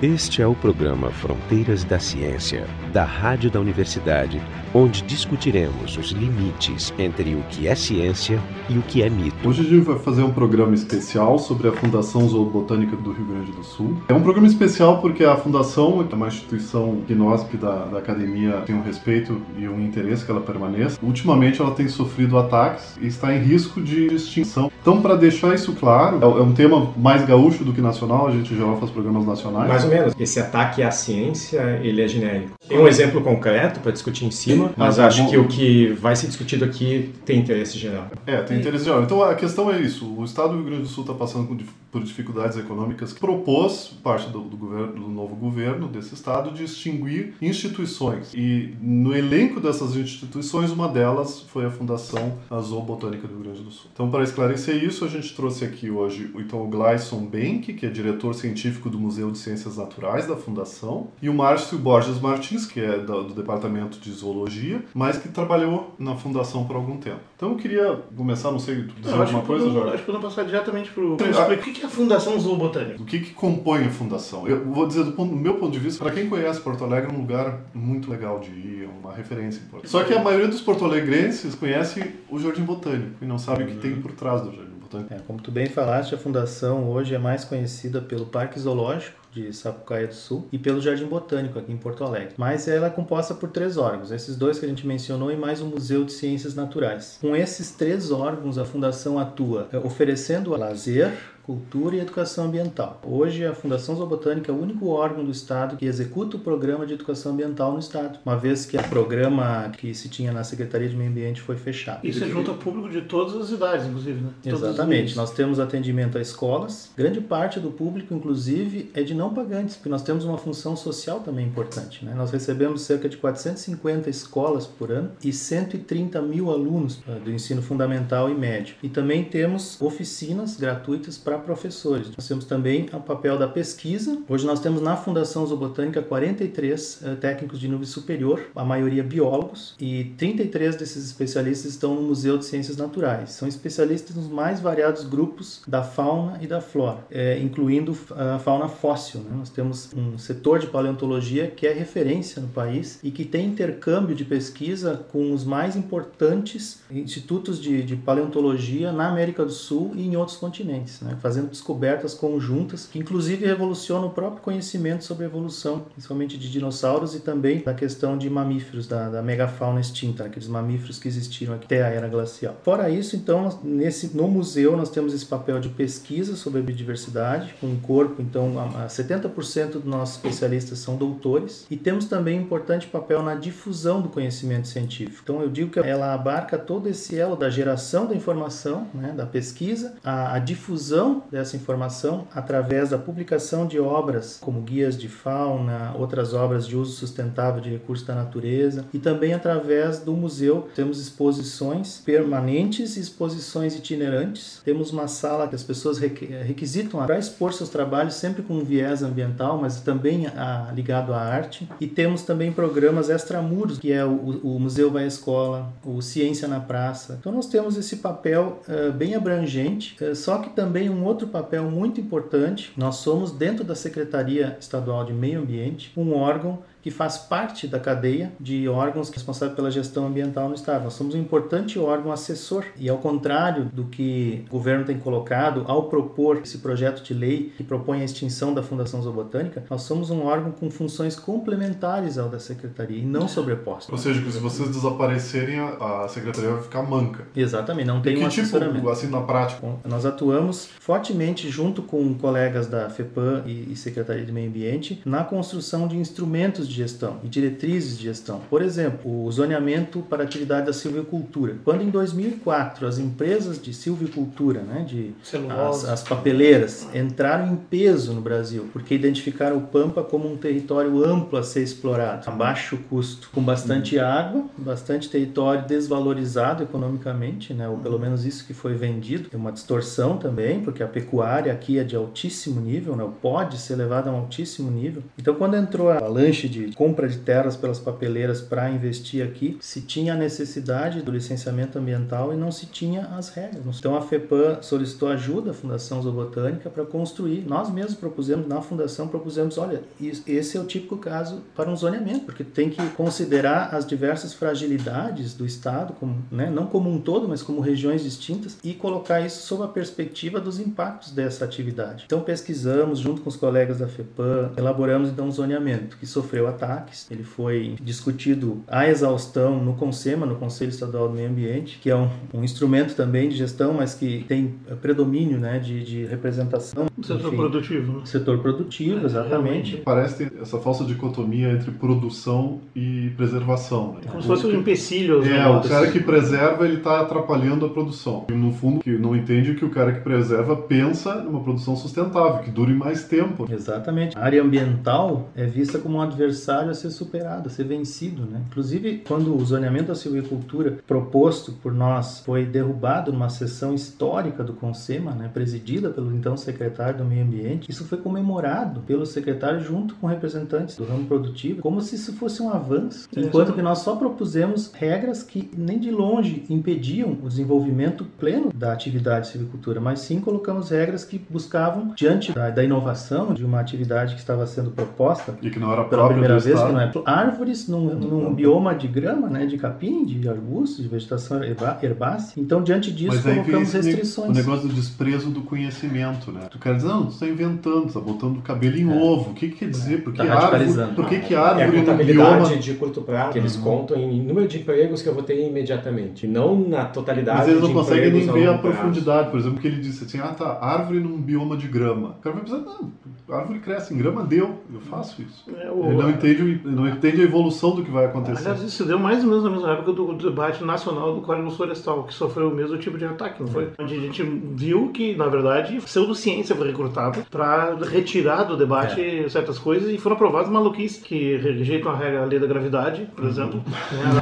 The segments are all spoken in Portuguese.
Este é o programa Fronteiras da Ciência, da Rádio da Universidade, onde discutiremos os limites entre o que é ciência e o que é mito. Hoje a gente vai fazer um programa especial sobre a Fundação Zoobotânica do Rio Grande do Sul. É um programa especial porque a Fundação é uma instituição inóspita da, da academia, tem um respeito e um interesse que ela permaneça. Ultimamente ela tem sofrido ataques e está em risco de extinção. Então, para deixar isso claro, é, é um tema mais gaúcho do que nacional, a gente já faz programas nacionais. Mais ou menos. Esse ataque à ciência, ele é genérico. Tem um exemplo concreto para discutir em cima, mas acho que o que vai ser discutido aqui tem interesse geral. É, tem interesse geral. Então a questão é isso. O Estado do Rio Grande do Sul está passando por dificuldades econômicas. Propôs, parte do, do, governo, do novo governo desse Estado, de extinguir instituições. E no elenco dessas instituições, uma delas foi a Fundação Zoobotânica do Rio Grande do Sul. Então, para esclarecer isso, a gente trouxe aqui hoje então, o Glyson Benck, que é diretor científico do Museu de Ciências Naturais da Fundação, e o Márcio Borges Martins, que é do, do Departamento de Zoologia, mas que trabalhou na Fundação por algum tempo. Então, eu queria começar, não sei, dizer não, alguma coisa, Jorge? Acho que podemos passar diretamente para o... O que é a Fundação Zoobotânica? O que, que compõe a Fundação? Eu vou dizer, do, ponto, do meu ponto de vista, para quem conhece Porto Alegre, é um lugar muito legal de ir, é uma referência importante. Só que a maioria dos porto-alegrenses conhece o Jardim Botânico e não sabe uhum. o que tem por trás do Jardim Botânico. É, como tu bem falaste, a Fundação hoje é mais conhecida pelo Parque Zoológico, de Sapucaia do Sul e pelo Jardim Botânico aqui em Porto Alegre. Mas ela é composta por três órgãos, esses dois que a gente mencionou e mais o Museu de Ciências Naturais. Com esses três órgãos, a Fundação atua é, oferecendo lazer, Cultura e Educação Ambiental. Hoje, a Fundação Zoobotânica é o único órgão do Estado que executa o programa de educação ambiental no Estado, uma vez que o programa que se tinha na Secretaria de Meio Ambiente foi fechado. Isso é junto ao público de todas as idades, inclusive, né? Exatamente. Nós temos atendimento a escolas. Grande parte do público, inclusive, é de não pagantes, porque nós temos uma função social também importante. Né? Nós recebemos cerca de 450 escolas por ano e 130 mil alunos eh, do ensino fundamental e médio. E também temos oficinas gratuitas para professores. Nós temos também o papel da pesquisa. Hoje nós temos na Fundação Zoobotânica 43 uh, técnicos de nível superior, a maioria biólogos, e 33 desses especialistas estão no Museu de Ciências Naturais. São especialistas nos mais variados grupos da fauna e da flora, é, incluindo a fauna fóssil. Né? Nós temos um setor de paleontologia que é referência no país e que tem intercâmbio de pesquisa com os mais importantes institutos de, de paleontologia na América do Sul e em outros continentes. Né? Fazendo descobertas conjuntas que inclusive revolucionam o próprio conhecimento sobre a evolução, principalmente de dinossauros e também da questão de mamíferos, da, da megafauna extinta, aqueles mamíferos que existiram até a era glacial. Fora isso, então, nesse, no museu nós temos esse papel de pesquisa sobre a biodiversidade, com um corpo, então, a, a 70% dos nossos especialistas são doutores, e temos também um importante papel na difusão do conhecimento científico. Então, eu digo que ela abarca todo esse elo da geração da informação, né, da pesquisa, a, a difusão dessa informação através da publicação de obras como guias de fauna, outras obras de uso sustentável de recursos da natureza e também através do museu temos exposições permanentes e exposições itinerantes. Temos uma sala que as pessoas requisitam para expor seus trabalhos sempre com um viés ambiental, mas também a, ligado à arte. E temos também programas extramuros, que é o, o Museu Vai à Escola, o Ciência na Praça. Então nós temos esse papel uh, bem abrangente, uh, só que também um outro papel muito importante. Nós somos, dentro da Secretaria Estadual de Meio Ambiente, um órgão que faz parte da cadeia de órgãos responsáveis pela gestão ambiental no Estado. Nós somos um importante órgão assessor e, ao contrário do que o governo tem colocado ao propor esse projeto de lei que propõe a extinção da Fundação Zoobotânica, nós somos um órgão com funções complementares ao da Secretaria e não sobrepostas. Ou seja, que se vocês desaparecerem, a Secretaria vai ficar manca. Exatamente, não tem e que um tipo, assim, na prática? Bom, nós atuamos fortemente junto com colegas da FEPAM e Secretaria de Meio Ambiente na construção de instrumentos de gestão e diretrizes de gestão. Por exemplo, o zoneamento para atividade da silvicultura. Quando em 2004 as empresas de silvicultura, né, de as, as, papeleiras, entraram em peso no Brasil, porque identificaram o Pampa como um território amplo a ser explorado, a baixo custo, com bastante uhum. água, bastante território desvalorizado economicamente, né, ou pelo menos isso que foi vendido. Tem uma distorção também, porque a pecuária aqui é de altíssimo nível, né, pode ser levada a um altíssimo nível. Então, quando entrou a lanche de de compra de terras pelas papeleiras para investir aqui, se tinha a necessidade do licenciamento ambiental e não se tinha as regras. Então a FEPAM solicitou ajuda à Fundação Zoobotânica para construir. Nós mesmos propusemos na fundação propusemos, olha, esse é o típico caso para um zoneamento, porque tem que considerar as diversas fragilidades do estado, como, né, não como um todo, mas como regiões distintas e colocar isso sob a perspectiva dos impactos dessa atividade. Então pesquisamos junto com os colegas da FEPAM, elaboramos então um zoneamento que sofreu ataques. Ele foi discutido à exaustão no CONSEMA, no Conselho Estadual do Meio Ambiente, que é um, um instrumento também de gestão, mas que tem predomínio né, de, de representação. Setor enfim, produtivo. Né? Setor produtivo, exatamente. É, Parece essa falsa dicotomia entre produção e preservação. Né? Como se fosse um empecilho. É, o cara que preserva, ele está atrapalhando a produção. E, no fundo, que não entende que o cara que preserva pensa numa produção sustentável, que dure mais tempo. Exatamente. A área ambiental é vista como um adversário a ser superado, a ser vencido. Né? Inclusive, quando o zoneamento da silvicultura proposto por nós foi derrubado numa sessão histórica do CONSEMA, né, presidida pelo então secretário do Meio Ambiente, isso foi comemorado pelo secretário junto com representantes do ramo produtivo, como se isso fosse um avanço, enquanto que nós só propusemos regras que nem de longe impediam o desenvolvimento pleno da atividade silvicultura, mas sim colocamos regras que buscavam, diante da, da inovação de uma atividade que estava sendo proposta e que não era pela primeira vez, que não é árvores num, num bioma de grama, né, de capim, de arbustos, de vegetação herbácea. Então, diante disso, colocamos restrições. O negócio do desprezo do conhecimento, né? Tu quer dizer, não, tu está inventando, tu está botando cabelo em é. ovo. O que, que quer dizer? Por que tá árvore, por que, que árvore é a contabilidade bioma... de curto prazo, que eles uhum. contam em número de empregos que eu vou ter imediatamente, não na totalidade Mas eles não conseguem nem ver a profundidade. Por exemplo, que ele disse assim, ah tá, árvore num bioma de grama. O cara vai pensar, não, árvore cresce em grama, deu, eu faço isso. É, o... Ele não entende, não entende a evolução do que vai acontecer. Aliás, isso deu mais ou menos na mesma época do debate nacional do Código Florestal, que sofreu o mesmo tipo de ataque, não foi? Onde a gente viu que, na verdade, pseudociência foi recrutada para retirar do debate é. certas coisas e foram aprovadas maluquices que rejeitam a lei da gravidade, por uhum. exemplo,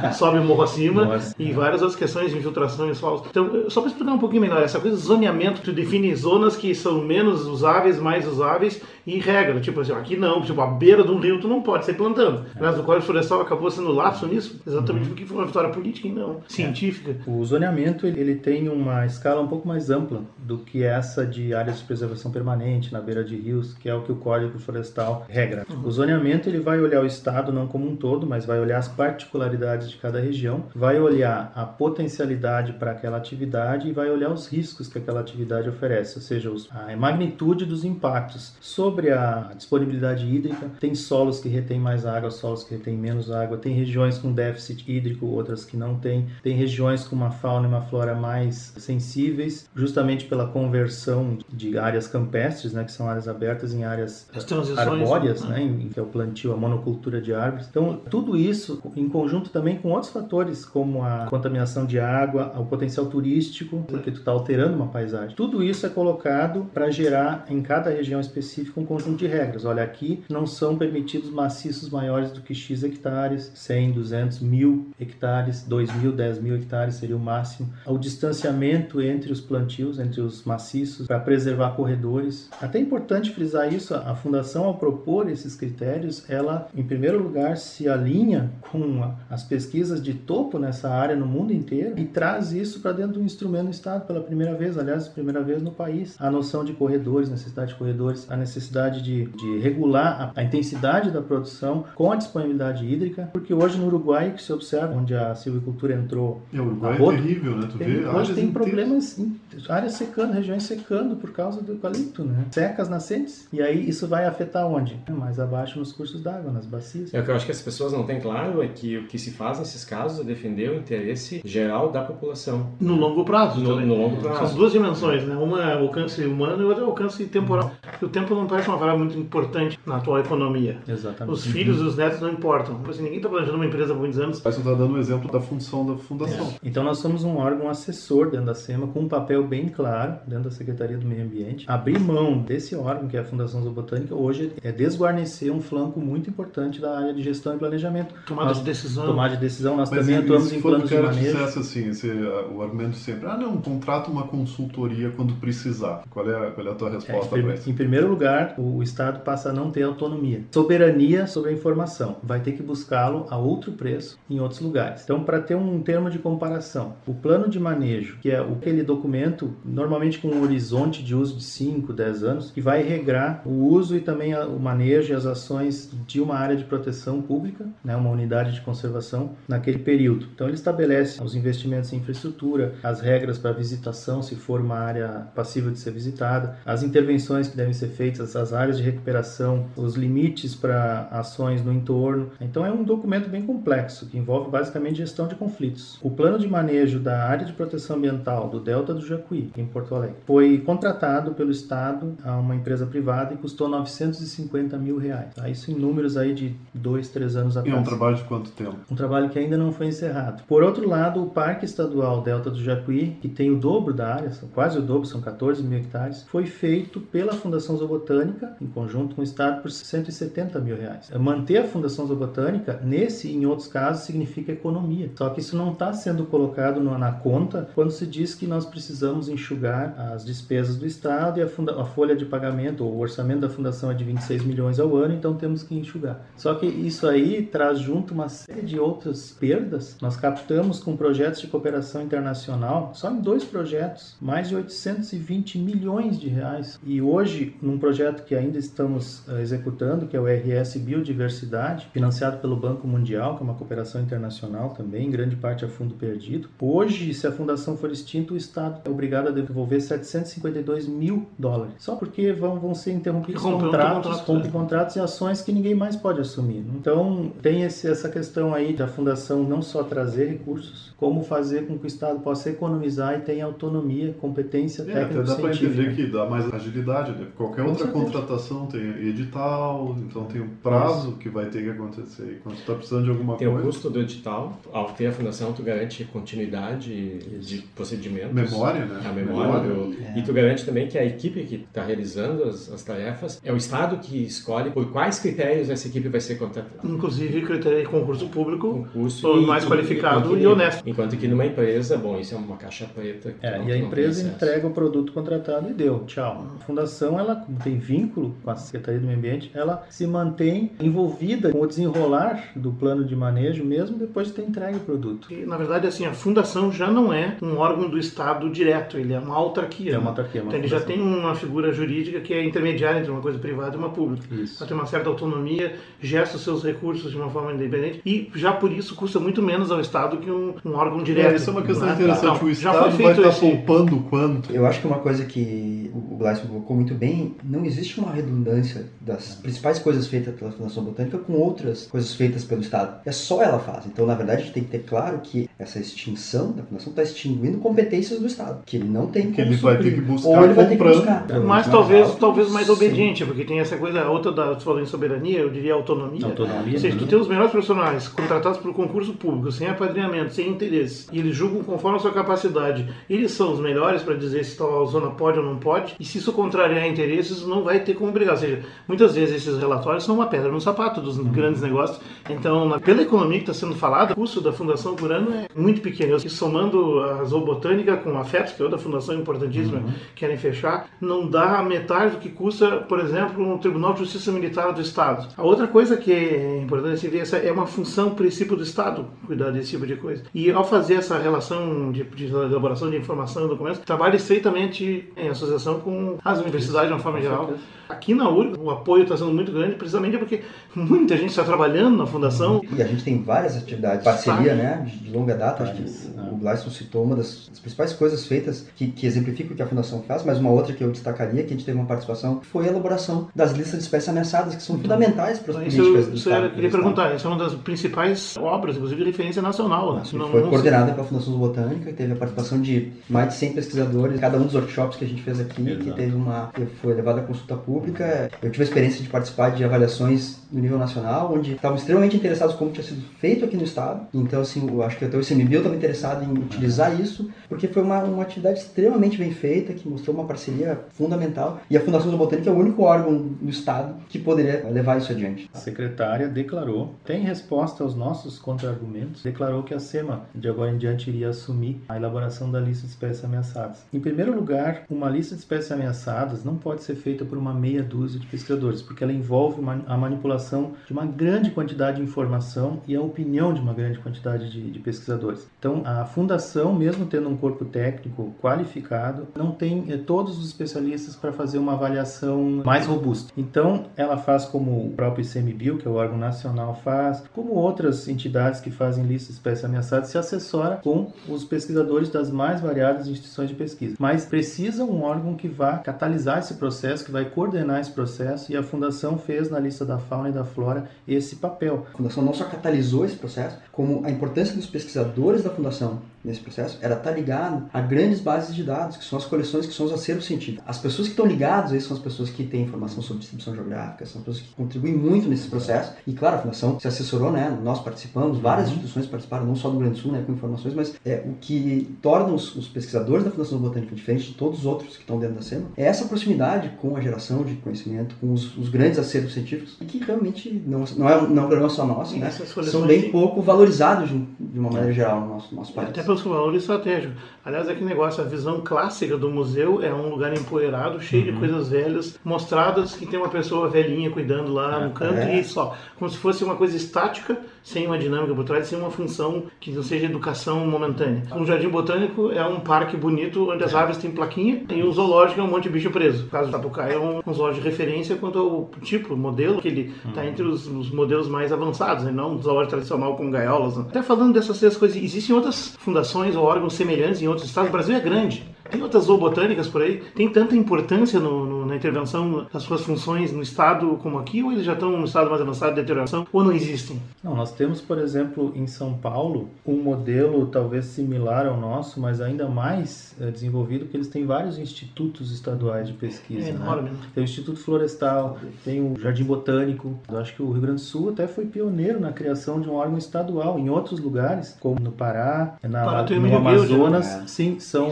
né? sobe o morro acima Nossa. e várias outras questões de infiltração em solos. Então, só para explicar um pouquinho melhor, essa coisa de zoneamento, tu define zonas que são menos usáveis, mais usáveis e regra, tipo assim, aqui não, tipo, a beira de um rio tu não pode ser plantando. É. Mas o Código Florestal acabou sendo lapso nisso, exatamente uhum. porque foi uma vitória política e não científica. É. O zoneamento, ele tem uma escala um pouco mais ampla do que essa de áreas de preservação permanente na beira de rios, que é o que o Código Florestal regra. Uhum. O zoneamento, ele vai olhar o estado não como um todo, mas vai olhar as particularidades de cada região, vai olhar a potencialidade para aquela atividade e vai olhar os riscos que aquela atividade oferece, ou seja, a magnitude dos impactos sobre a disponibilidade hídrica. Tem solos que retêm mais água, solos que retêm menos água. Tem regiões com déficit hídrico, outras que não têm. Tem regiões com uma fauna e uma flora mais sensíveis, justamente pela conversão de áreas campestres, né, que são áreas abertas, em áreas arbóreas, né, em, que é o plantio, a monocultura de árvores. Então, tudo isso em conjunto também com outros fatores, como a contaminação de água, o potencial turístico, porque tu está alterando uma paisagem. Tudo isso é colocado para gerar em cada região específica um conjunto de regras. Olha, aqui não são permitidos maciços maiores do que X hectares, 100, 200, mil hectares, 2 mil, 10 mil hectares seria o máximo. O distanciamento entre os plantios, entre os maciços, para preservar corredores. Até é importante frisar isso, a Fundação, ao propor esses critérios, ela, em primeiro lugar, se alinha com as pesquisas de topo nessa área no mundo inteiro e traz isso para dentro do instrumento do Estado pela primeira vez, aliás, primeira vez no país. A noção de corredores, necessidade de corredores, a necessidade de, de regular a, a, intensidade da produção com a disponibilidade hídrica, porque hoje no Uruguai, que se observa, onde a silvicultura entrou... É, o Uruguai é terrível, né? Tu tem, vê hoje tem problemas, em, áreas secando, regiões secando por causa do eucalipto, né? Secas nascentes. E aí isso vai afetar onde? Mais abaixo nos cursos d'água, nas bacias. É o que eu acho que as pessoas não têm claro é que o que se faz nesses casos é defender o interesse geral da população. No longo prazo no, no longo prazo. São duas dimensões, né? Uma é o alcance humano e outra é o alcance temporal. O tempo não parece uma variável muito importante na atual economia. Exatamente. Os filhos e os netos não importam. Assim, ninguém está planejando uma empresa por muitos anos. Mas você está dando um exemplo da função da fundação. É. Então nós somos um órgão assessor dentro da SEMA com um papel bem claro voluntário dentro da Secretaria do Meio Ambiente. Abrir mão desse órgão, que é a Fundação Zoobotânica, hoje é desguarnecer um flanco muito importante da área de gestão e planejamento. Tomada nós, de decisão. Tomada de decisão, nós Mas também atuamos em planos de manejo. dissesse assim, esse, o argumento sempre, ah não, contrata uma consultoria quando precisar. Qual é a, qual é a tua resposta é, para isso? Em primeiro lugar, o, o Estado passa a não ter autonomia. Soberania sobre a informação. Vai ter que buscá-lo a outro preço em outros lugares. Então, para ter um termo de comparação, o plano de manejo, que é aquele documento, normalmente com um horizonte de uso de 5, 10 anos, que vai regrar o uso e também o manejo e as ações de uma área de proteção pública, né, uma unidade de conservação, naquele período. Então, ele estabelece os investimentos em infraestrutura, as regras para visitação, se for uma área passível de ser visitada, as intervenções que devem ser feitas, as áreas de recuperação, os limites para ações no entorno. Então, é um documento bem complexo, que envolve basicamente gestão de conflitos. O plano de manejo da área de proteção ambiental do Delta do Jacuí, em Porto Alegre, foi contratado pelo Estado a uma empresa privada e custou 950 mil reais. Tá? Isso em números aí de dois, três anos atrás. E é um trabalho de quanto tempo? Um trabalho que ainda não foi encerrado. Por outro lado, o Parque Estadual Delta do Jacuí, que tem o dobro da área, são quase o dobro, são 14 mil hectares, foi feito pela Fundação Zoobotânica, em conjunto com o Estado, por 170 mil reais. Manter a Fundação Zoobotânica, nesse e em outros casos, significa economia. Só que isso não está sendo colocado na conta quando se diz que nós precisamos enxugar as despesas do Estado e a, funda, a folha de pagamento, ou o orçamento da Fundação é de 26 milhões ao ano, então temos que enxugar. Só que isso aí traz junto uma série de outras perdas. Nós captamos com projetos de cooperação internacional, só em dois projetos, mais de 820 milhões de reais. E hoje, num projeto que ainda estamos uh, executando, que é o RS Biodiversidade, financiado pelo Banco Mundial, que é uma cooperação internacional também, em grande parte a fundo perdido. Hoje, se a fundação for extinta, o Estado é obrigado a devolver 752 mil dólares. Só porque vão, vão ser interrompidos contratos, contratos, contratos e ações que ninguém mais pode assumir. Então, tem esse, essa questão aí da fundação não só trazer recursos, como fazer com que o Estado possa economizar e tenha autonomia, competência é, técnica. Até dá para entender que dá mais agilidade. Né? Qualquer com outra certeza. contratação tem edital, então tem um prazo Isso. que vai ter que acontecer. Quando está precisando de alguma tem coisa. Tem o custo do edital. Ao ter a fundação, tu garante continuidade Isso. de procedimentos. Memória, né? A memória. memória. É. E tu garante também que a equipe que está realizando as, as, tarefas é o Estado que escolhe por quais critérios essa equipe vai ser contratada. Inclusive critério de concurso público, concurso e, mais qualificado e, e honesto. Enquanto que numa empresa, bom, isso é uma caixa preta. É, e a empresa entrega o produto contratado e deu, tchau. A fundação, ela tem vínculo com a Secretaria do Meio Ambiente, ela se mantém envolvida com o desenrolar do plano de manejo mesmo depois de ter entregue o produto. E, na verdade, assim, a fundação já não é um órgão do Estado direto, ele é uma autarquia. É uma autarquia. Uma então, ele já tem uma figura jurídica que é intermediária entre uma coisa privada e uma pública. Isso. Ela tem uma certa autonomia, gesta os seus recursos de uma forma independente e já por isso custa muito menos ao Estado que um, um órgão direto. É, isso é uma questão né? interessante. Não, o Estado vai estar esse... poupando quanto? Eu acho que uma coisa que o Gleison colocou muito bem, não existe uma redundância das principais coisas feitas pela Fundação Botânica com outras coisas feitas pelo Estado. É só ela faz. Então, na verdade, a gente tem que ter claro que essa extinção da Fundação está extinguindo competências do Estado, que ele não tem que ele vai ter que buscar ou ele vai ter que buscar. Mas talvez, talvez mais Sim. obediente, porque tem essa coisa, outra da, você falou em soberania, eu diria autonomia. Autonomia. Ou seja, que tem os melhores profissionais contratados por concurso público, sem apadrinhamento, sem interesse, e eles julgam conforme a sua capacidade. Eles são os melhores para dizer se tal zona pode ou não pode, e se isso contrariar interesses, não vai ter como brigar. Ou seja, muitas vezes esses relatórios são uma pedra no sapato dos uhum. grandes negócios. Então, pela economia que está sendo falada, o custo da fundação por ano é muito pequeno. E somando a Zoobotânica com a FEPS, que é outra fundação importantíssima, uhum. querem fechar, não dá a metade do que custa, por exemplo, um Tribunal de Justiça Militar do Estado. A outra coisa que é importante se ver essa é uma função, princípio do Estado, cuidar desse tipo de coisa. E ao fazer essa relação de, de elaboração de informação e documentos, trabalha estreitamente em associação com as universidades de uma forma geral. Aqui na URG, o apoio está sendo muito grande, precisamente porque muita gente está trabalhando na fundação. E a gente tem várias atividades, parceria, né, de longa data. Acho que o Gleison citou uma das, das principais coisas feitas que, que exemplificam o que a fundação faz, mas uma outra que eu destacaria, que a gente teve uma participação, foi a elaboração das listas de espécies ameaçadas, que são uhum. fundamentais para as então, políticas isso, do isso Estado. Eu queria perguntar, essa é uma das principais obras, inclusive de referência nacional. Né? Não, foi não coordenada pela Fundação Botânica, teve a participação de mais de 100 pesquisadores, cada um dos workshops que a gente fez aqui, Exato. Que teve uma, que foi levada a consulta pública. Eu tive a experiência de participar de avaliações no nível nacional, onde estavam extremamente interessados como tinha sido feito aqui no Estado. Então, assim, eu acho que até o ICMBio estava interessado em utilizar isso, porque foi uma, uma atividade extremamente bem feita, que mostrou uma parceria fundamental. E a Fundação Zoobotânica é o único órgão do Estado que poderia levar isso adiante. A secretária declarou, tem resposta aos nossos contra-argumentos, declarou que a SEMA, de agora em diante, iria assumir a elaboração da lista de espécies ameaçadas. Em primeiro lugar, uma lista de espécies ameaçadas não pode ser feita por uma meia dúzia de pesquisadores, porque ela envolve a manipulação de uma grande quantidade de informação e a opinião de uma grande quantidade de, de pesquisadores. Então, a fundação, mesmo tendo um corpo técnico qualificado, não tem eh, todos os especialistas para fazer uma avaliação mais robusta. Então, ela faz como o próprio ICMBio, que é o órgão nacional, faz, como outras entidades que fazem lista de espécies ameaçadas, se assessora com os pesquisadores das mais variadas instituições de pesquisa. Mas precisa um órgão que vá catalisar esse processo, que vai coordenar esse processo, e a Fundação fez na lista da fauna e da flora esse papel. A Fundação não só catalisou esse processo, como a importância dos pesquisadores da Fundação nesse processo era estar ligado a grandes bases de dados, que são as coleções, que são os acervos científicos. As pessoas que estão ligadas aí são as pessoas que têm informação sobre distribuição geográfica, são as pessoas que contribuem muito nesse processo. E claro, a Fundação se assessorou, né? Nós participamos, várias uhum. instituições participaram, não só do Rio Grande do Sul, né, com informações, mas é, o que torna os, os pesquisadores da Fundação Botânica diferente de todos os outros que estão dentro da SEMA é essa proximidade com a geração de conhecimento, com os, os grandes acervos científicos, e que realmente não, não, é, não é um problema só nosso, né? São bem pouco valorizados de, de uma maneira geral no nosso, nosso país. Até pelos valores estratégicos. Aliás, é que negócio, a visão clássica do museu é um lugar empoeirado, cheio uhum. de coisas velhas, mostradas que tem uma pessoa velhinha cuidando lá no canto é. e só. Como se fosse uma coisa estática, sem uma dinâmica por trás, sem uma função que não seja educação momentânea. Um jardim botânico é um parque bonito onde as é. árvores têm plaquinha e um zoológico é um monte de bicho preso. O caso do Tatucaia é um, um zoológico de referência quanto ao tipo, modelo, que ele está uhum. entre os, os, modelos mais avançados, né? não um zoológico tradicional com gaiolas. Né? Até falando dessas três coisas, existem outras fundações ou órgãos semelhantes em outros estados. O Brasil é grande. Tem outras zoobotânicas por aí? Tem tanta importância no, no, intervenção das suas funções no estado como aqui? Ou eles já estão no estado mais avançado de deterioração? Ou não existem? Não, nós temos, por exemplo, em São Paulo, um modelo talvez similar ao nosso, mas ainda mais é, desenvolvido, porque eles têm vários institutos estaduais de pesquisa. É né? enorme. Né? Tem o Instituto Florestal, tem o Jardim Botânico. Eu acho que o Rio Grande do Sul até foi pioneiro na criação de um órgão estadual. Em outros lugares, como no Pará, na, Pará, no Amazonas, né? sim, são, são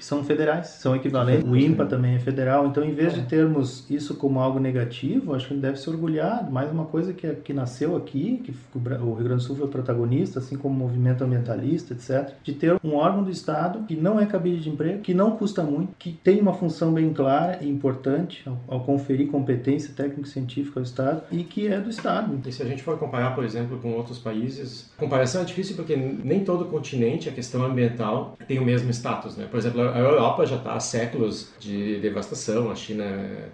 são federais, são equivalentes. O INPA também é federal. Então, em vez de é. termos isso como algo negativo, acho que ele deve se orgulhar. Mais uma coisa que, que nasceu aqui, que o Rio Grande do Sul foi protagonista, assim como o movimento ambientalista, etc., de ter um órgão do Estado que não é cabide de emprego, que não custa muito, que tem uma função bem clara e importante ao, ao conferir competência técnico-científica ao Estado e que é do Estado. E se a gente for comparar, por exemplo, com outros países, a comparação é difícil porque nem todo continente, a questão ambiental, tem o mesmo status, né? Por exemplo, exemplo, a Europa já está há séculos de devastação, a China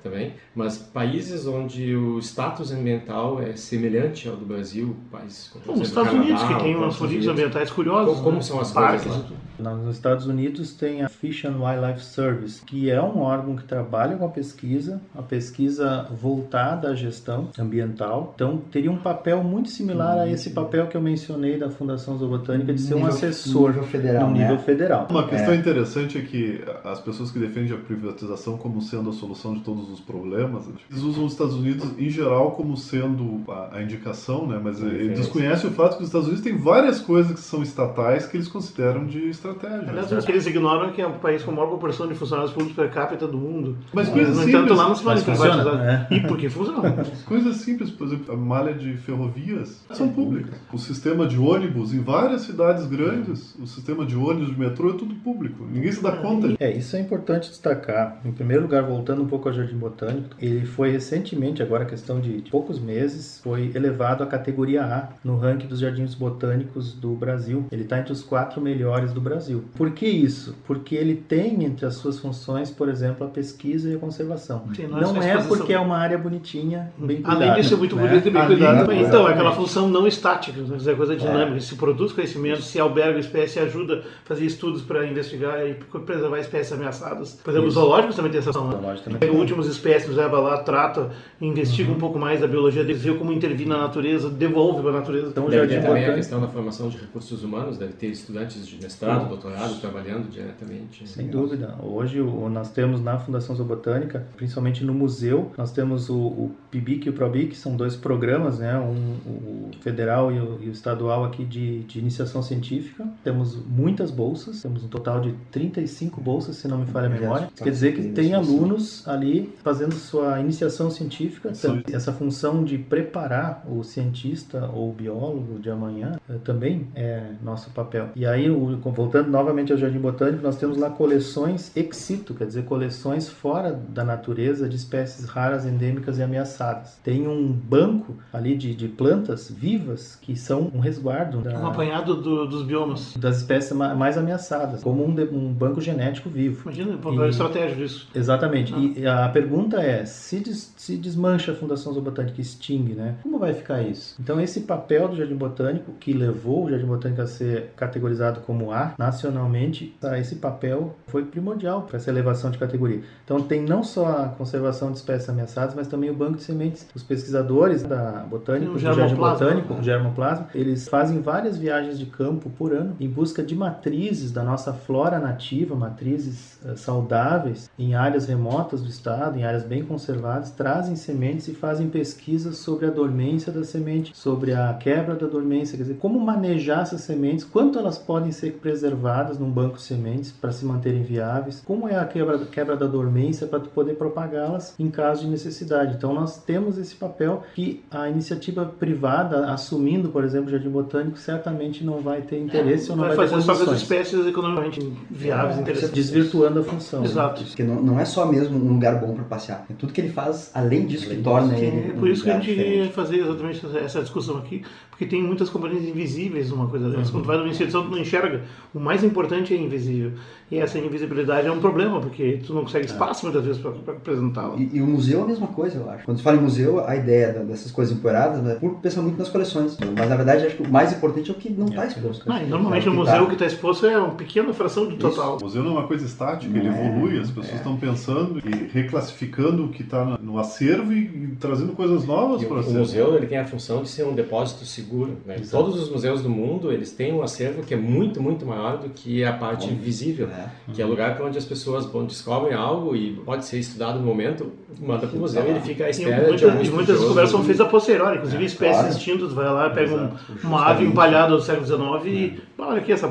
também, mas países onde o status ambiental é semelhante ao do Brasil, países como Os Estados Canadá, Unidos, que tem umas políticas ambientais curiosas. Como, como né? são as Parques, coisas lá? Nos Estados Unidos tem a Fish and Wildlife Service, que é um órgão que trabalha com a pesquisa, a pesquisa voltada à gestão ambiental. Então, teria um papel muito similar a esse papel que eu mencionei da Fundação Zoobotânica de ser nível, um assessor nível federal, no nível né? federal. Uma questão é. interessante é que as pessoas que defendem a privatização como sendo a solução de todos os problemas, eles usam os Estados Unidos em geral como sendo a, a indicação, né? Mas eles desconhecem o fato que os Estados Unidos têm várias coisas que são estatais que eles consideram de estratégia. Aliás, né? eles ignoram que é um país com a maior proporção de funcionários públicos per capita do mundo. Mas coisas no simples. entanto, lá não se fala privatizar. É. E por que funciona? coisas simples, por exemplo, a malha de ferrovias são públicas. O sistema de ônibus em várias cidades grandes, o sistema de ônibus de metrô é tudo público. Ninguém se dá conta. É, isso é importante destacar. Em primeiro lugar, voltando um pouco ao Jardim Botânico, ele foi recentemente, agora questão de poucos meses, foi elevado à categoria A no ranking dos jardins botânicos do Brasil. Ele está entre os quatro melhores do Brasil. Por que isso? Porque ele tem entre as suas funções, por exemplo, a pesquisa e a conservação. Sim, não é porque é uma área bonitinha, bem cuidada. Além de ser muito né? bonito e bem cuidado. Então, é aquela função não estática, é coisa dinâmica. É. Se produz conhecimento, se alberga espécie, ajuda a fazer estudos para investigar e preservar espécies ameaçadas. Por exemplo, os zoológicos também tem essa função. Né? Últimas espécies leva lá, trata, investiga uhum. um pouco mais da biologia deles, vê como intervir na natureza, devolve para a natureza. Então, deve ter também a questão da formação de recursos humanos, deve ter estudantes de mestrado, doutorado, trabalhando diretamente. Sem dúvida. Hoje o, nós temos na Fundação Zoobotânica, principalmente no museu, nós temos o, o PIBIC e o PROBIC, são dois programas, né? Um, o federal e o, e o estadual aqui de, de iniciação científica. Temos muitas bolsas, temos um total de 35 bolsas, se não me falha a memória. Isso quer dizer que tem alunos ali fazendo sua iniciação científica. Essa função de preparar o cientista ou o biólogo de amanhã eh, também é nosso papel. E aí, voltando novamente ao Jardim Botânico, nós temos lá coleções ex situ, quer dizer, coleções fora da natureza de espécies raras, endêmicas e ameaçadas. Tem um banco ali de, de plantas vivas que são um resguardo. Da, um apanhado do, dos biomas. Das espécies mais ameaçadas, como um, de, um banco genético vivo. Imagina, um estratégia disso. Exatamente. Ah. E a pergunta é, se, des, se desmancha a Fundação Zoobotânica e extingue, né? Como vai ficar isso? Então, esse papel do Jardim Botânico, que levou o Jardim Botânico a ser categorizado como A nacionalmente, tá, esse papel foi primordial para essa elevação de categoria. Então, tem não só a conservação de espécies ameaçadas, mas também o banco de sementes. Os pesquisadores da Botânica, do Jardim Botânico, o germoplasma, eles fazem várias viagens de campo por ano em busca de matrizes da nossa flora nativa, matrizes uh, saudáveis em áreas remotas do estado, em áreas bem conservadas, trazem sementes e fazem pesquisas sobre a dormência da semente, sobre a quebra da dormência, quer dizer, como manejar essas sementes, quanto elas podem ser preservadas num banco de sementes para se manterem viáveis, como é a quebra, quebra da dormência para poder propagá-las em caso de necessidade. Então nós temos esse papel que a iniciativa privada assumindo, por exemplo, o Jardim Botânico, certamente não vai ter interesse é, ou não vai, vai ter fazer só as espécies economicamente viáveis, é, interessantes. Desvirtuando a função. Exato. Né? Porque não, não é só mesmo um lugar bom para passear, é tudo que ele faz além disso além que torna ele. É por isso que a gente queria fazer exatamente essa discussão aqui, porque tem muitas componentes invisíveis numa coisa dessa. Uhum. Quando tu vai numa instituição, tu não enxerga. O mais importante é invisível. E essa invisibilidade é um problema, porque tu não consegue é. espaço muitas vezes para apresentá-la. E, e, o museu é a mesma coisa, eu acho. Quando se fala em museu, a ideia dessas coisas empoeiradas, né, por pensa muito nas coleções. Mas na verdade, acho que o mais importante é o que não está exposto. Ah, normalmente o museu tá... que está exposto é uma pequena fração do total. O museu não é uma coisa estática, ele é, evolui, as pessoas estão é. pensando e reclassificando o que está no acervo e, trazendo coisas novas para o, o museu ele tem a função de ser um depósito seguro. Né? Todos os museus do mundo eles têm um acervo que é muito, muito maior do que a parte Bom, visível, é. que é lugar para onde as pessoas bom, descobrem algo e pode ser estudado no momento, manda para o museu e ele fica à muita, algum Muitas descobertas são feitas a posteriori, inclusive é, espécies claro. extintas, vai lá, pega um, uma ave empalhada do século XIX e é. olha aqui, essa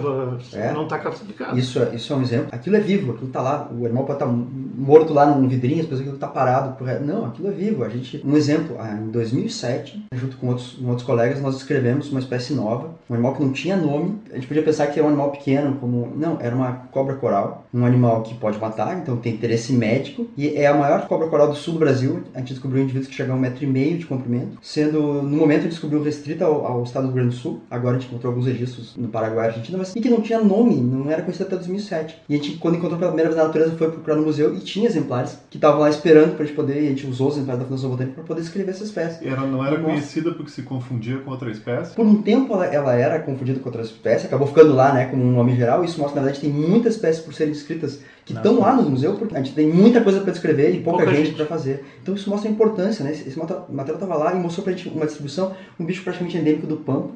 é. não está classificada. Isso, é, isso é um exemplo. Aquilo é vivo, aquilo está lá, o animal pode estar tá morto lá num vidrinho, as pessoas aquilo está parado. Por... Não, aquilo é vivo. A gente, um exemplo, ah, em 2007, junto com outros, com outros colegas, nós escrevemos uma espécie nova, um animal que não tinha nome. A gente podia pensar que era um animal pequeno, como. Não, era uma cobra coral, um animal que pode matar, então tem interesse médico, e é a maior cobra coral do sul do Brasil. A gente descobriu indivíduos que chegam a um metro e meio de comprimento, sendo, no momento, descobriu restrita ao, ao estado do Rio Grande do Sul. Agora a gente encontrou alguns registros no Paraguai Argentina, mas e que não tinha nome, não era conhecido até 2007. E a gente, quando encontrou pela primeira vez na natureza, foi procurar no museu e tinha exemplares que estavam lá esperando para a gente poder, e a gente usou os exemplares da Fundação Botânica para poder escrever essa espécie. E ela não era conhecida porque se confundia com outra espécie? Por um tempo ela, ela era confundida com outra espécie, acabou ficando lá né, como um nome geral, isso mostra, na verdade, tem muitas espécies por serem descritas que estão lá no museu, porque a gente tem muita coisa para descrever e pouca, pouca gente, gente. para fazer. Então isso mostra a importância, né? Esse material estava lá e mostrou para a gente uma distribuição, um bicho praticamente endêmico do Pampa,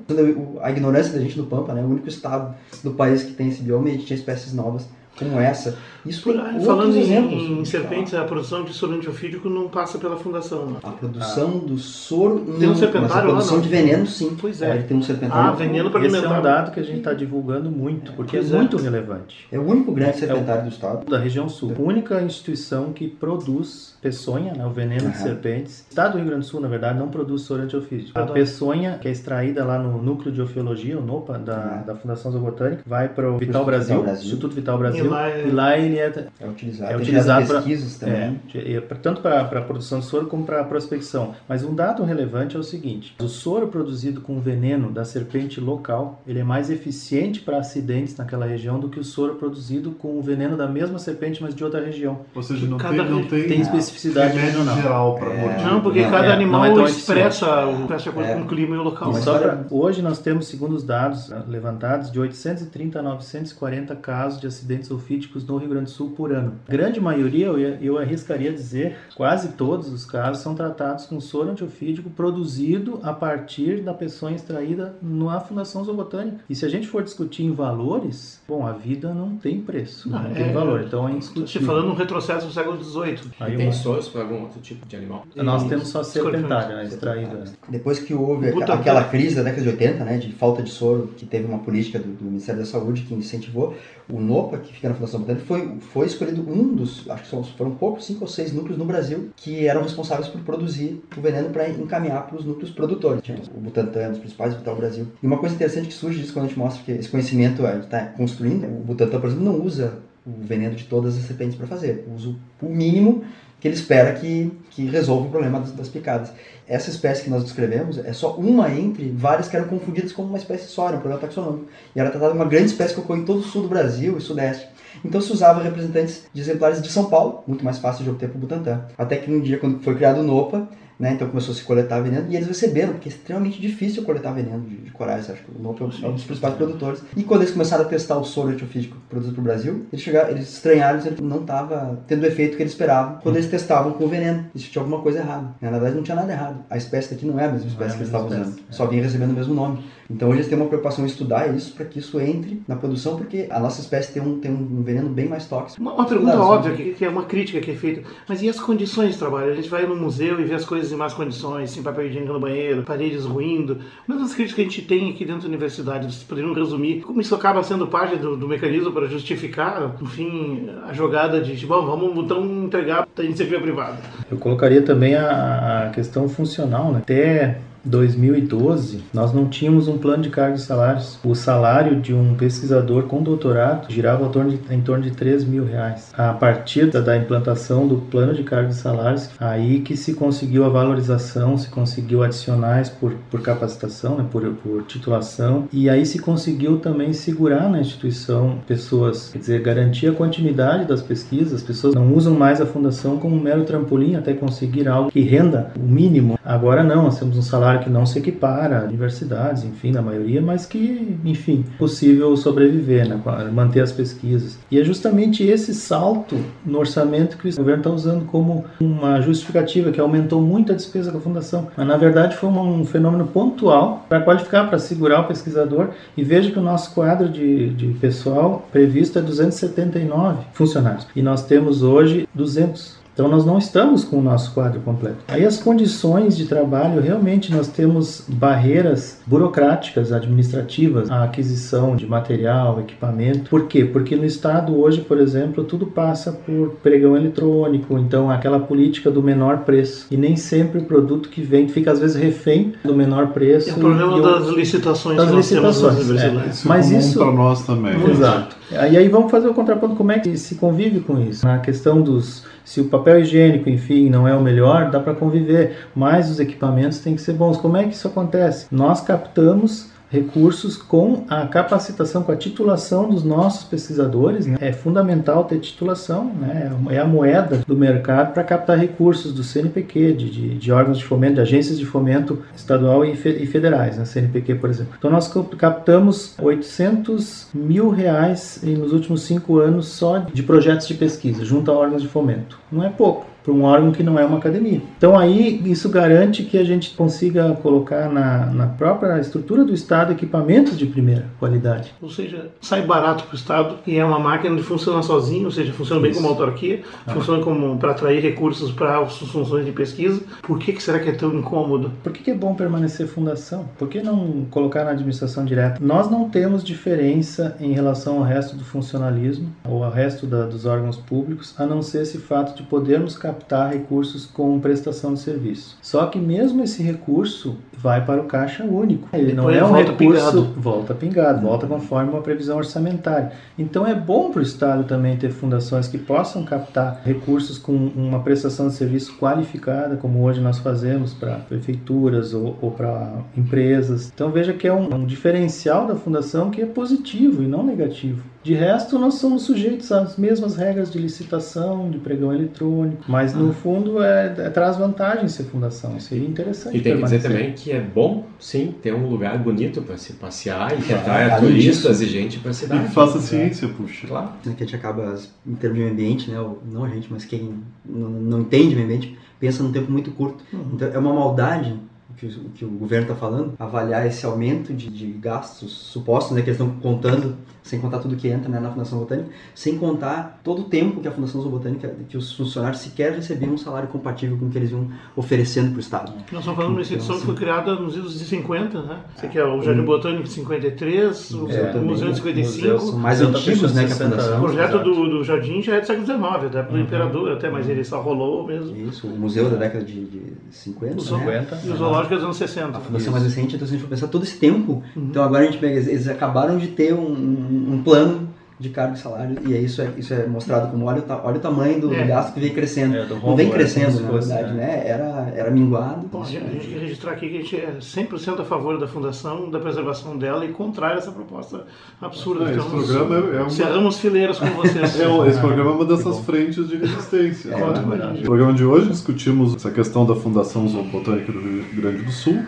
a ignorância da gente do Pampa, né? O único estado do país que tem esse bioma e a gente tinha espécies novas como essa. Isso Por, Falando em, em serpentes, a produção de soro antiofídico não passa pela fundação. Né? A produção ah. do soro tem um serpentário mas a produção lá, de veneno sim. Pois é. Ele tem um serpentário. Ah, veneno para alimentar. Esse é um dado que a gente está divulgando muito, porque é, é muito relevante. É o único grande serpentário é o, do estado. Da região sul. A única instituição que produz peçonha, né, o veneno uhum. de serpentes. O estado do Rio Grande do Sul, na verdade, não produz soro antiofídico. A peçonha, que é extraída lá no núcleo de ofiologia, o NOPA, da, uhum. da Fundação Zoobotânica, vai para o Vital Brasil, Brasil, Instituto Vital Brasil, e lá, é... e lá ele é, é utilizado, é utilizado para pesquisas também. É, é tanto para a produção de soro como para a prospecção. Mas um dado relevante é o seguinte: o soro produzido com veneno da serpente local, ele é mais eficiente para acidentes naquela região do que o soro produzido com o veneno da mesma serpente, mas de outra região. Ou seja, não tem, não tem, tem especificidade regional. geral para é, Não, porque não, cada é, animal é expressa o de acordo com o clima e o local. Pra, hoje nós temos, segundo os dados levantados, de 830 a 940 casos de acidentes sulfídicos no Rio Grande do Sul por ano. A grande maioria, eu, eu arriscaria dizer, quase todos os casos são tratados com soro antiofídico produzido a partir da peçonha extraída na Fundação Zoobotânica. E se a gente for discutir em valores, bom, a vida não tem preço, não, não tem é, valor, então é indiscutível. falando um retrocesso do século XVIII. Aí tem uma... soros para algum outro tipo de animal? Nós temos só serpentária, né, extraída. Depois que houve aquela crise da década de 80, né, de falta de soro, que teve uma política do, do Ministério da Saúde que incentivou, o NOPA, que fica na Fundação Botânica, foi, foi escolhido um dos, acho que foram poucos, cinco ou seis núcleos no Brasil que eram responsáveis por produzir o veneno para encaminhar para os núcleos produtores. O Butantan, os principais Vital Brasil. E uma coisa interessante que surge disso quando a gente mostra que esse conhecimento está construindo, o Butantan, por exemplo, não usa o veneno de todas as serpentes para fazer, usa o mínimo que ele espera que, que resolva o problema das, das, picadas. Essa espécie que nós descrevemos é só uma entre várias que eram confundidas como uma espécie só, um problema taxonômico. E era tratada uma grande espécie que ocorre em todo o sul do Brasil e sudeste. Então se usava representantes de exemplares de São Paulo, muito mais fácil de obter para o Butantan. Até que um dia, quando foi criado o NOPA, né? Então começou a se coletar veneno e eles receberam, porque é extremamente difícil coletar veneno de, de corais, acho que o Nope é um dos principais produtores. E quando eles começaram a testar o soro antiofídico produzido para o Brasil, eles, chegaram, eles estranharam que não estava tendo o efeito que eles esperavam quando eles testavam com o veneno. Isso tinha alguma coisa errada. Na verdade, não tinha nada errado. A espécie daqui não é a mesma espécie é a que eles estavam usando, é. só vinha recebendo o mesmo nome. Então hoje eles têm uma preocupação em estudar isso para que isso entre na produção, porque a nossa espécie tem um, tem um veneno bem mais tóxico. Uma, uma pergunta óbvia, que, que, é uma crítica que é feita, mas e as condições de trabalho? A gente vai no museu e vê as coisas em más condições, sem papel higiênico no banheiro, paredes ruindo. Uma das críticas que a gente tem aqui dentro da universidade, vocês poderiam resumir como isso acaba sendo parte do, do mecanismo para justificar, enfim, a jogada de, bom, vamos então entregar para a iniciativa privada. Eu colocaria também a, a questão funcional, né? Até 2012, nós não tínhamos um plano de cargos e salários. O salário de um pesquisador com doutorado girava em torno de, em torno de 3 mil reais. A partir da, implantação do plano de cargos e salários, aí que se conseguiu a valorização, se conseguiu adicionais por, por capacitação, né, por, por titulação, e aí se conseguiu também segurar na instituição pessoas, quer dizer, garantir a continuidade das pesquisas. As pessoas não usam mais a fundação como um mero trampolim até conseguir algo que renda o mínimo. Agora não, nós temos um salário claro que não se equipara a universidades, enfim, na maioria, mas que, enfim, possível sobreviver, né, manter as pesquisas. E é justamente esse salto no orçamento que o governo está usando como uma justificativa, que aumentou muito a despesa da fundação. Mas, na verdade, foi um fenômeno pontual para qualificar, para segurar o pesquisador. E veja que o nosso quadro de, de pessoal previsto é 279 funcionários. E nós temos hoje 200. Então nós não estamos com o nosso quadro completo. Aí as condições de trabalho, realmente nós temos barreiras burocráticas, administrativas, a aquisição de material, equipamento. Por quê? Porque no estado hoje, por exemplo, tudo passa por pregão eletrônico, então aquela política do menor preço. E nem sempre o produto que vem fica às vezes refém do menor preço. É o problema das licitações das licitações. É. Isso Mas isso para nós também. Exato. E aí vamos fazer o contraponto como é que se convive com isso. Na questão dos se o papel higiênico, enfim, não é o melhor, dá para conviver, mas os equipamentos têm que ser bons. Como é que isso acontece? Nós captamos recursos com a capacitação, com a titulação dos nossos pesquisadores. Né? É fundamental ter titulação, né? é a moeda do mercado para captar recursos do CNPq, de, de, de, órgãos de fomento, de agências de fomento estadual e, fe, e federais, né? CNPq, por exemplo. Então nós captamos 800 mil reais nos últimos cinco anos só de projetos de pesquisa, junto a órgãos de fomento. Não é pouco para um órgão que não é uma academia. Então aí isso garante que a gente consiga colocar na, na própria estrutura do Estado equipamentos de primeira qualidade. Ou seja, sai barato para o Estado e é uma máquina que funciona sozinho, ou seja, funciona bem isso. como autarquia, ah. funciona como para atrair recursos para as funções de pesquisa. Por que, que será que é tão incômodo? Por que, que é bom permanecer fundação? Por que não colocar na administração direta? Nós não temos diferença em relação ao resto do funcionalismo ou ao resto da, dos órgãos públicos, a não ser esse fato de podermos captar captar recursos com prestação de serviço. Só que mesmo esse recurso vai para o caixa único. Ele não é um recurso pingado. volta pingado, volta conforme uma previsão orçamentária. Então é bom para o Estado também ter fundações que possam captar recursos com uma prestação de serviço qualificada, como hoje nós fazemos para prefeituras ou, ou para empresas. Então veja que é um, um diferencial da fundação que é positivo e não negativo. De resto, nós somos sujeitos às mesmas regras de licitação, de pregão eletrônico, mas no fundo é, é, traz vantagem ser fundação. Seria interessante. E tem que dizer permanecer. também que é bom, sim, ter um lugar bonito para se passear e que atraia além turistas disso. e gente para a E cidade. faça ciência, puxa. Claro. né, que a gente acaba, em termos de meio ambiente, né, não a gente, mas quem não, não entende meio ambiente, pensa num tempo muito curto. Então é uma maldade que, o que o governo está falando, avaliar esse aumento de, de gastos supostos, né, que eles estão contando, sem contar tudo que entra né, na Fundação Botânica, sem contar todo o tempo que a Fundação Zoobotânica, que os funcionários sequer recebiam um salário compatível com o que eles iam oferecendo para o Estado. Nós estamos falando de uma instituição que foi criada nos anos de 50, né? Você quer o Hum. Jardim Botânico de 53, o, É, o Museu de 55. São mais Museu tá antigos né, que a fechando 60 Fundação. O projeto do, do jardim já é do século XIX, até do Imperador, até, mas ele só rolou mesmo. Isso, o museu da década de, de 50, O né? zoo- 50. E o zoológico dos anos 60. A fundação mais recente, então se a gente for pensar todo esse tempo, então agora a gente pega, eles- acabaram de ter um- um plano de cargo e salário, e aí isso é, isso é mostrado como olha o, ta- olha o tamanho do, É. gasto que vem crescendo. É, Não vem é, crescendo, na se fosse, verdade, né? né? Era, era minguado. Bom, a gente gente quer registrar aqui que a gente é 100% a favor da fundação, da preservação dela e contrário a essa proposta absurda. Ah, esse programa é- é uma- Cerramos fileiras com vocês. É, um- esse programa é uma dessas frentes de resistência. É, né? ótimo, No programa de hoje discutimos essa questão da Fundação Zoobotânica do Rio Grande do Sul.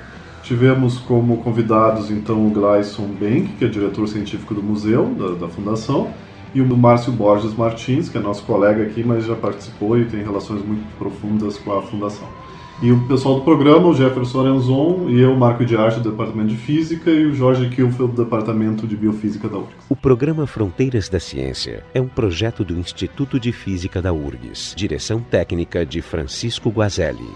Tivemos como convidados então o Gleison Benck, que é diretor científico do museu, da, da fundação, e o Márcio Borges Martins, que é nosso colega aqui, mas já participou e tem relações muito profundas com a fundação. E o pessoal do programa, o Jefferson Arenzon e eu, Marco de Arte, do Departamento de Física, e o Jorge Kilfeld, do Departamento de Biofísica da URGS. O programa Fronteiras da Ciência é um projeto do Instituto de Física da URGS. Direção técnica de Francisco Guazelli.